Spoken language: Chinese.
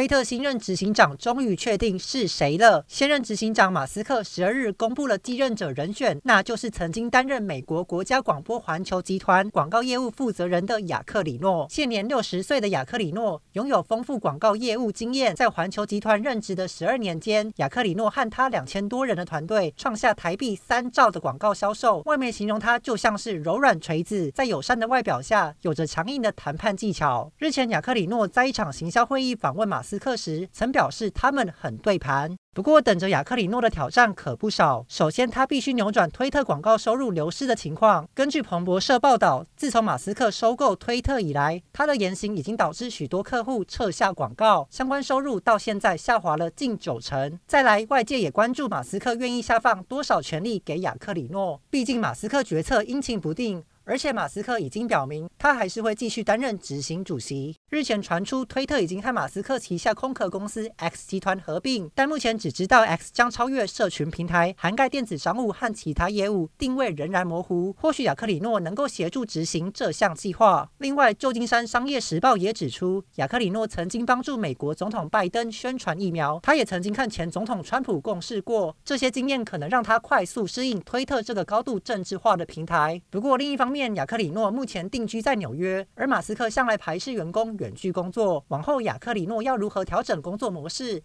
推特新任执行长终于确定是谁了。现任执行长马斯克十二日公布了继任者人选，那就是曾经担任美国国家广播环球集团广告业务负责人的雅克里诺。现年六十岁的雅克里诺拥有丰富广告业务经验，在环球集团任职的十二年间，雅克里诺和他两千多人的团队创下台币三兆的广告销售。外媒形容他就像是柔软锤子，在友善的外表下有着强硬的谈判技巧。日前，雅克里诺在一场行销会议访问马。马斯克时曾表示，他们很对盘。不过，等着雅克里诺的挑战可不少。首先，他必须扭转推特广告收入流失的情况。根据彭博社报道，自从马斯克收购推特以来，他的言行已经导致许多客户撤下广告，相关收入到现在下滑了近九成。再来，外界也关注马斯克愿意下放多少权力给雅克里诺，毕竟马斯克决策阴晴不定。而且马斯克已经表明，他还是会继续担任执行主席。日前传出，推特已经和马斯克旗下空壳公司 X 集团合并，但目前只知道 X 将超越社群平台，涵盖电子商务和其他业务，定位仍然模糊。或许亚克里诺能够协助执行这项计划。另外，旧金山商业时报也指出，亚克里诺曾经帮助美国总统拜登宣传疫苗，他也曾经和前总统川普共事过，这些经验可能让他快速适应推特这个高度政治化的平台。不过，另一方面，雅克里诺目前定居在纽约，而马斯克向来排斥员工远距工作。往后，雅克里诺要如何调整工作模式，